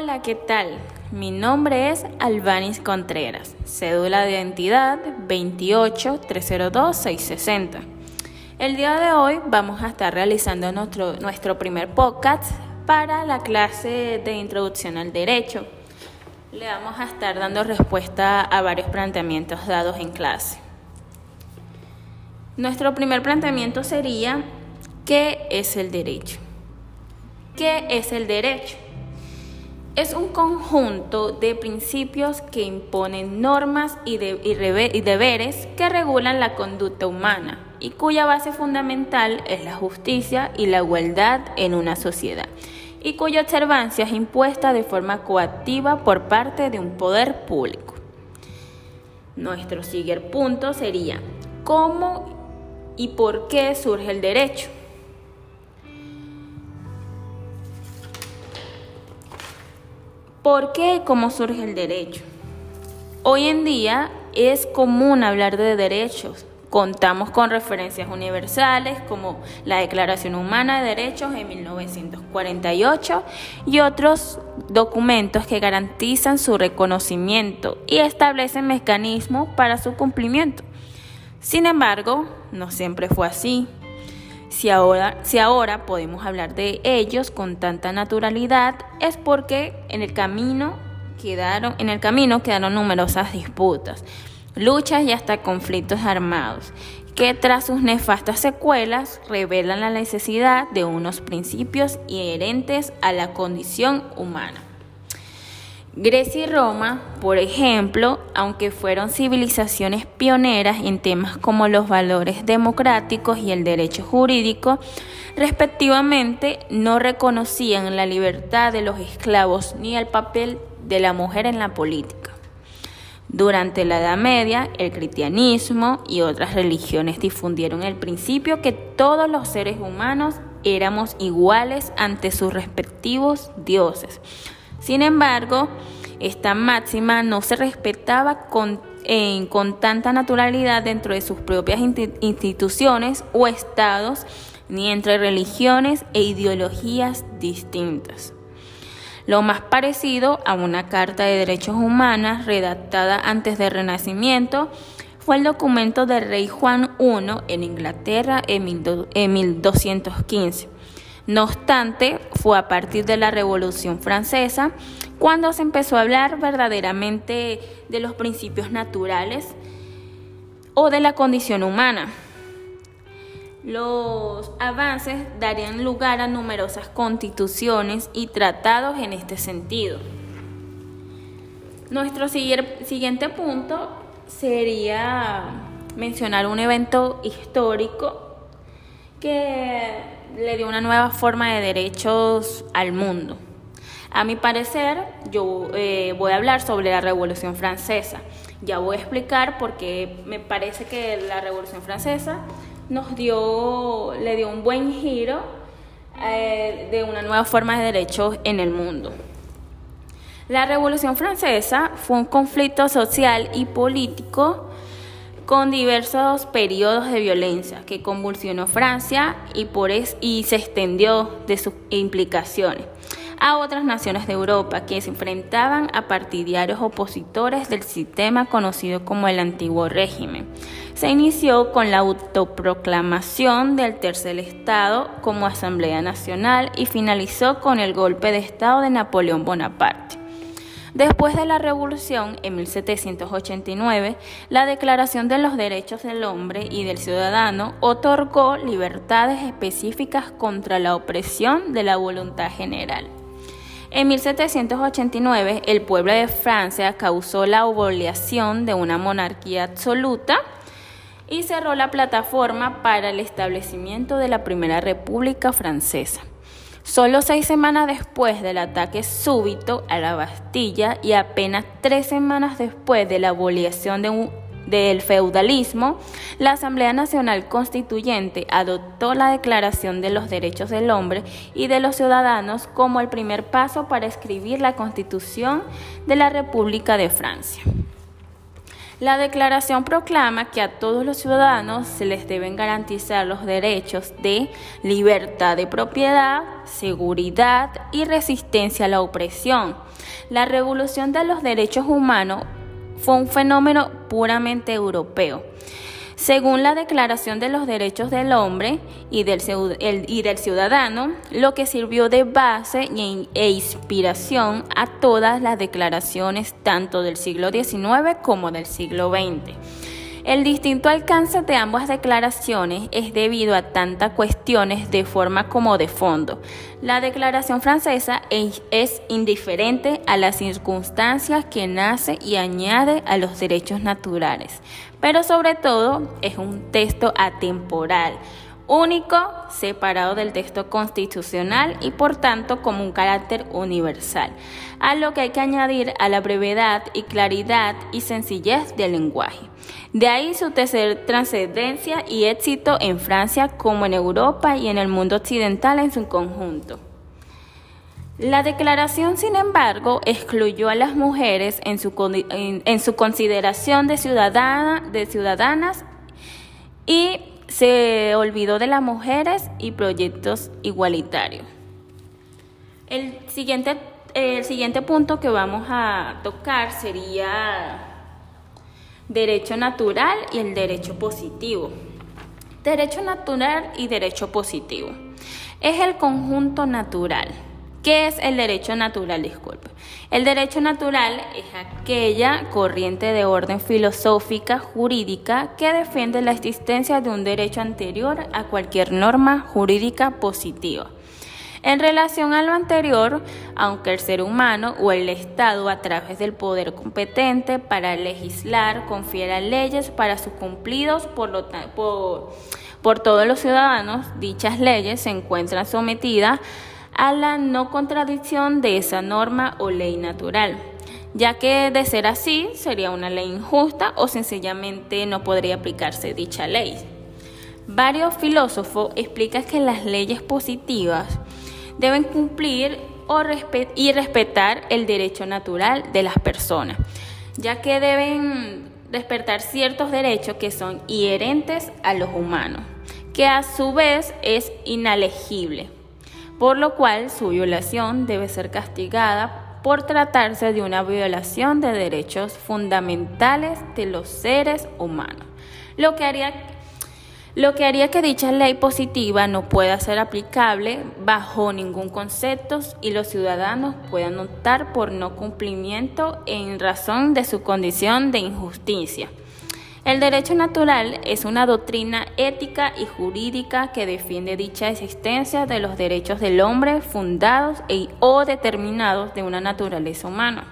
Hola, ¿qué tal? Mi nombre es Albanis Contreras, cédula de identidad 28-302-660. El día de hoy vamos a estar realizando nuestro, nuestro primer podcast para la clase de introducción al derecho. Le vamos a estar dando respuesta a varios planteamientos dados en clase. Nuestro primer planteamiento sería, ¿qué es el derecho? ¿Qué es el derecho? Es un conjunto de principios que imponen normas y, deberes que regulan la conducta humana y cuya base fundamental es la justicia y la igualdad en una sociedad y cuya observancia es impuesta de forma coactiva por parte de un poder público. Nuestro siguiente punto sería cómo y por qué surge el derecho. ¿Por qué y cómo surge el derecho? Hoy en día es común hablar de derechos. Contamos con referencias universales como la Declaración Humana de Derechos en 1948 y otros documentos que garantizan su reconocimiento y establecen mecanismos para su cumplimiento. Sin embargo, no siempre fue así. Si ahora, si ahora podemos hablar de ellos con tanta naturalidad es porque en el camino quedaron, en el camino quedaron numerosas disputas, luchas y hasta conflictos armados, que tras sus nefastas secuelas revelan la necesidad de unos principios inherentes a la condición humana. Grecia y Roma, por ejemplo, aunque fueron civilizaciones pioneras en temas como los valores democráticos y el derecho jurídico, respectivamente, no reconocían la libertad de los esclavos ni el papel de la mujer en la política. Durante la Edad Media, el cristianismo y otras religiones difundieron el principio que todos los seres humanos éramos iguales ante sus respectivos dioses sin embargo, esta máxima no se respetaba con, con tanta naturalidad dentro de sus propias instituciones o estados, ni entre religiones e ideologías distintas. Lo más parecido a una Carta de Derechos Humanos redactada antes del Renacimiento fue el documento del rey Juan I en Inglaterra en 1215 no obstante, fue a partir de la Revolución Francesa cuando se empezó a hablar verdaderamente de los principios naturales o de la condición humana. Los avances darían lugar a numerosas constituciones y tratados en este sentido. Nuestro siguiente punto sería mencionar un evento histórico que le dio una nueva forma de derechos al mundo. A mi parecer, yo eh, voy a hablar sobre la Revolución Francesa. Ya voy a explicar por qué me parece que la Revolución Francesa nos dio, le dio un buen giro eh, de una nueva forma de derechos en el mundo. La Revolución Francesa fue un conflicto social y político con diversos periodos de violencia que convulsionó Francia y, por y se extendió de sus implicaciones a otras naciones de Europa que se enfrentaban a partidarios opositores del sistema conocido como el antiguo régimen. Se inició con la autoproclamación del tercer Estado como Asamblea Nacional y finalizó con el golpe de Estado de Napoleón Bonaparte. Después de la Revolución, en 1789, la Declaración de los Derechos del Hombre y del Ciudadano otorgó libertades específicas contra la opresión de la voluntad general. En 1789, el pueblo de Francia causó la obligación de una monarquía absoluta y cerró la plataforma para el establecimiento de la Primera República Francesa. Solo seis semanas después del ataque súbito a la Bastilla y apenas tres semanas después de la abolición del feudalismo, la Asamblea Nacional Constituyente adoptó la Declaración de los Derechos del Hombre y de los Ciudadanos como el primer paso para escribir la Constitución de la República de Francia. La declaración proclama que a todos los ciudadanos se les deben garantizar los derechos de libertad de propiedad, seguridad y resistencia a la opresión. La revolución de los derechos humanos fue un fenómeno puramente europeo. Según la Declaración de los Derechos del Hombre y del, Ciudadano, lo que sirvió de base e inspiración a todas las declaraciones tanto del siglo XIX como del siglo XX. El distinto alcance de ambas declaraciones es debido a tantas cuestiones de forma como de fondo. La declaración francesa es indiferente a las circunstancias que nace y añade a los derechos naturales, pero sobre todo es un texto atemporal único, separado del texto constitucional y por tanto como un carácter universal, a lo que hay que añadir a la brevedad y claridad y sencillez del lenguaje. De ahí su trascendencia y éxito en Francia como en Europa y en el mundo occidental en su conjunto. La declaración, sin embargo, excluyó a las mujeres en su, en, su consideración de, ciudadana, de ciudadanas y se olvidó de las mujeres y proyectos igualitarios. El siguiente, el siguiente punto que vamos a tocar sería derecho natural y el derecho positivo. Derecho natural y derecho positivo. Es el conjunto natural. ¿Qué es el derecho natural? Disculpe. El derecho natural es aquella corriente de orden filosófica jurídica que defiende la existencia de un derecho anterior a cualquier norma jurídica positiva. En relación a lo anterior, aunque el ser humano o el Estado a través del poder competente para legislar confiera leyes para sus cumplidos por, por, por todos los ciudadanos, dichas leyes se encuentran sometidas a la no contradicción de esa norma o ley natural, ya que de ser así sería una ley injusta o sencillamente no podría aplicarse dicha ley. Varios filósofos explican que las leyes positivas deben cumplir y respetar el derecho natural de las personas, ya que deben despertar ciertos derechos que son inherentes a los humanos, que a su vez es inalegible, por lo cual su violación debe ser castigada por tratarse de una violación de derechos fundamentales de los seres humanos, lo que haría lo que haría que dicha ley positiva no pueda ser aplicable bajo ningún concepto y los ciudadanos puedan optar por no cumplimiento en razón de su condición de injusticia. El derecho natural es una doctrina ética y jurídica que defiende dicha existencia de los derechos del hombre fundados e, o determinados de una naturaleza humana,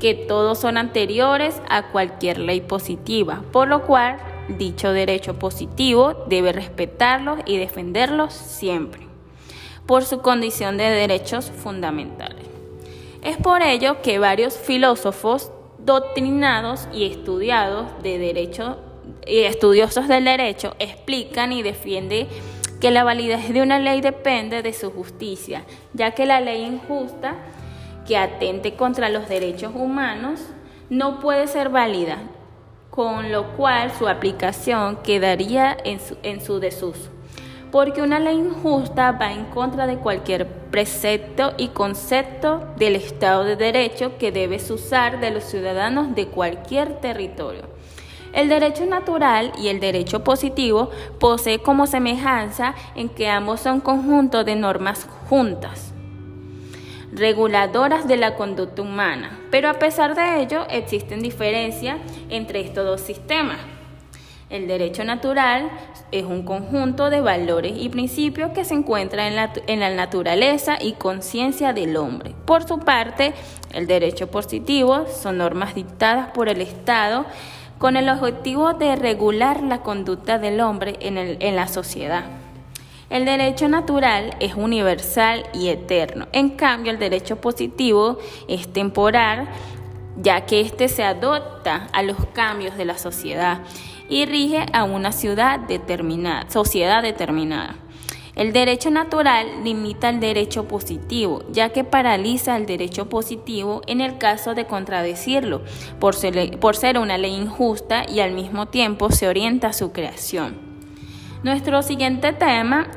que todos son anteriores a cualquier ley positiva, por lo cual dicho derecho positivo debe respetarlos y defenderlos siempre, por su condición de derechos fundamentales. Es por ello que varios filósofos doctrinados y estudiados de derecho y estudiosos del derecho explican y defienden que la validez de una ley depende de su justicia, ya que la ley injusta que atente contra los derechos humanos no puede ser válida con lo cual su aplicación quedaría en su, en su desuso. Porque una ley injusta va en contra de cualquier precepto y concepto del Estado de Derecho que debes usar de los ciudadanos de cualquier territorio. El derecho natural y el derecho positivo posee como semejanza en que ambos son conjuntos de normas juntas reguladoras de la conducta humana, pero a pesar de ello existen diferencias entre estos dos sistemas. El derecho natural es un conjunto de valores y principios que se encuentran en la, en la naturaleza y conciencia del hombre. Por su parte, el derecho positivo son normas dictadas por el Estado con el objetivo de regular la conducta del hombre en, el, en la sociedad. El derecho natural es universal y eterno. En cambio, el derecho positivo es temporal, ya que éste se adopta a los cambios de la sociedad y rige a una ciudad determinada, sociedad determinada. El derecho natural limita el derecho positivo, ya que paraliza el derecho positivo en el caso de contradecirlo, por ser, por ser una ley injusta y al mismo tiempo se orienta a su creación. Nuestro siguiente tema,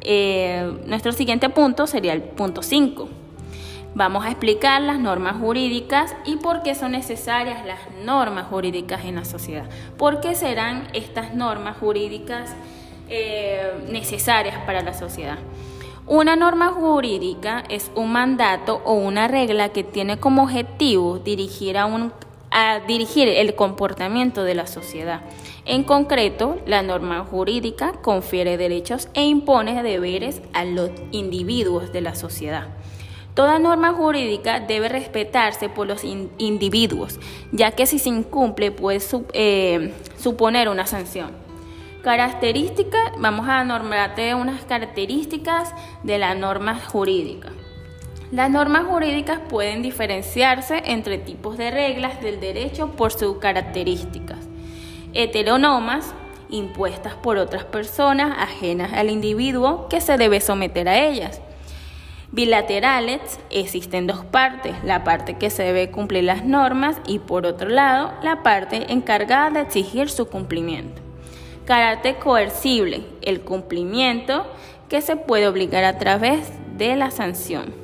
eh, nuestro siguiente punto sería el punto 5. Vamos a explicar las normas jurídicas y por qué son necesarias las normas jurídicas en la sociedad. ¿Por qué serán estas normas jurídicas eh, necesarias para la sociedad. Una norma jurídica es un mandato o una regla que tiene como objetivo dirigir, a un, a dirigir el comportamiento de la sociedad. En concreto, la norma jurídica confiere derechos e impone deberes a los individuos de la sociedad. Toda norma jurídica debe respetarse por los individuos, ya que si se incumple puede eh, suponer una sanción. Características, vamos a normarte unas características de la norma jurídica. Las normas jurídicas pueden diferenciarse entre tipos de reglas del derecho por sus características. Heteronomas, impuestas por otras personas ajenas al individuo que se debe someter a ellas. Bilaterales, existen dos partes, la parte que se debe cumplir las normas y por otro lado la parte encargada de exigir su cumplimiento. Carácter coercible, el cumplimiento que se puede obligar a través de la sanción.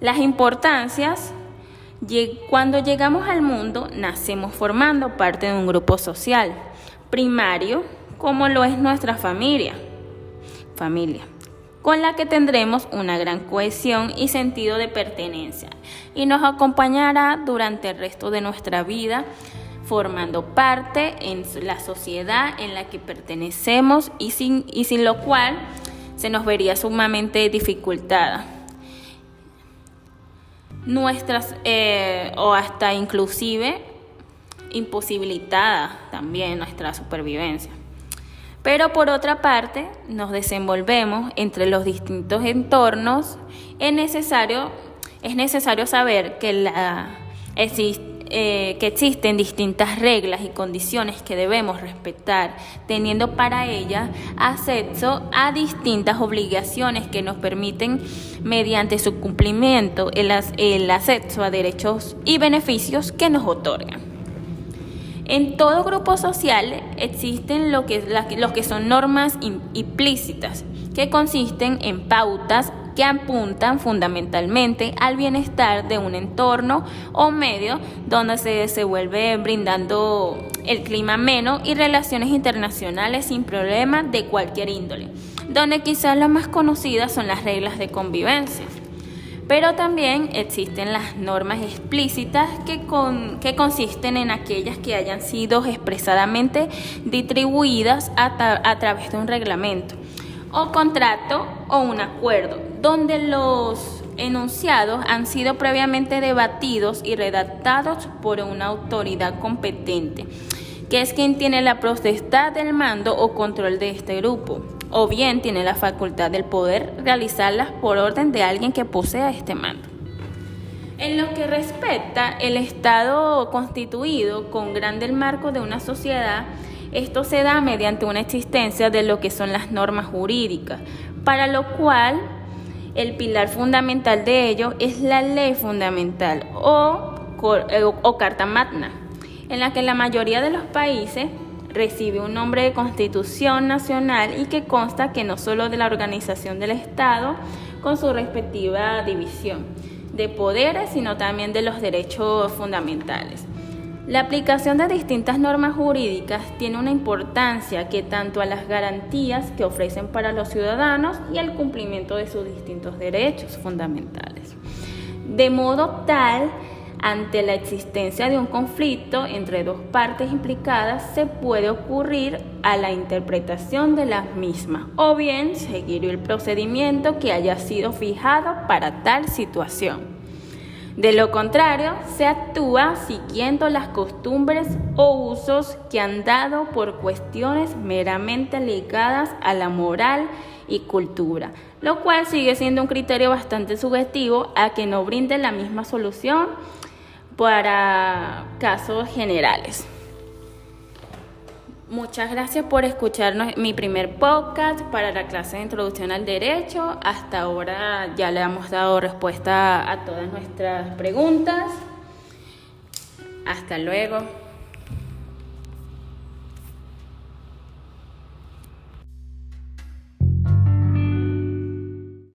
Las importancias, cuando llegamos al mundo nacemos formando parte de un grupo social primario, como lo es nuestra familia, familia, con la que tendremos una gran cohesión y sentido de pertenencia y nos acompañará durante el resto de nuestra vida formando parte en la sociedad en la que pertenecemos y sin, y sin lo cual se nos vería sumamente dificultada. Nuestras, eh, o hasta inclusive imposibilitada también nuestra supervivencia. Pero por otra parte, nos desenvolvemos entre los distintos entornos. Es necesario, es necesario saber que la, eh, que existen distintas reglas y condiciones que debemos respetar, teniendo para ellas acceso a distintas obligaciones que nos permiten, mediante su cumplimiento, el, acceso a derechos y beneficios que nos otorgan. En todo grupo social existen lo que, que son normas implícitas, que consisten en pautas que apuntan fundamentalmente al bienestar de un entorno o medio donde se desenvuelve brindando el clima ameno y relaciones internacionales sin problemas de cualquier índole, donde quizás las más conocidas son las reglas de convivencia. Pero también existen las normas explícitas que, que consisten en aquellas que hayan sido expresadamente distribuidas a través de un reglamento o contrato o un acuerdo, donde los enunciados han sido previamente debatidos y redactados por una autoridad competente, que es quien tiene la potestad del mando o control de este grupo, o bien tiene la facultad del poder realizarlas por orden de alguien que posea este mando. En lo que respecta el Estado constituido con grande el marco de una sociedad, esto se da mediante una existencia de lo que son las normas jurídicas, para lo cual el pilar fundamental de ello es la ley fundamental o, eh, o, Carta Magna, en la que la mayoría de los países recibe un nombre de Constitución Nacional y que consta que no solo de la organización del Estado con su respectiva división de poderes, sino también de los derechos fundamentales. La aplicación de distintas normas jurídicas tiene una importancia que tanto a las garantías que ofrecen para los ciudadanos y al cumplimiento de sus distintos derechos fundamentales. De modo tal, ante la existencia de un conflicto entre dos partes implicadas, se puede ocurrir a la interpretación de las mismas o bien seguir el procedimiento que haya sido fijado para tal situación. De lo contrario, se actúa siguiendo las costumbres o usos que han dado por cuestiones meramente ligadas a la moral y cultura, lo cual sigue siendo un criterio bastante subjetivo a que no brinde la misma solución para casos generales. Muchas gracias por escucharnos mi primer podcast para la clase de introducción al derecho. Hasta ahora ya le hemos dado respuesta a todas nuestras preguntas. Hasta luego.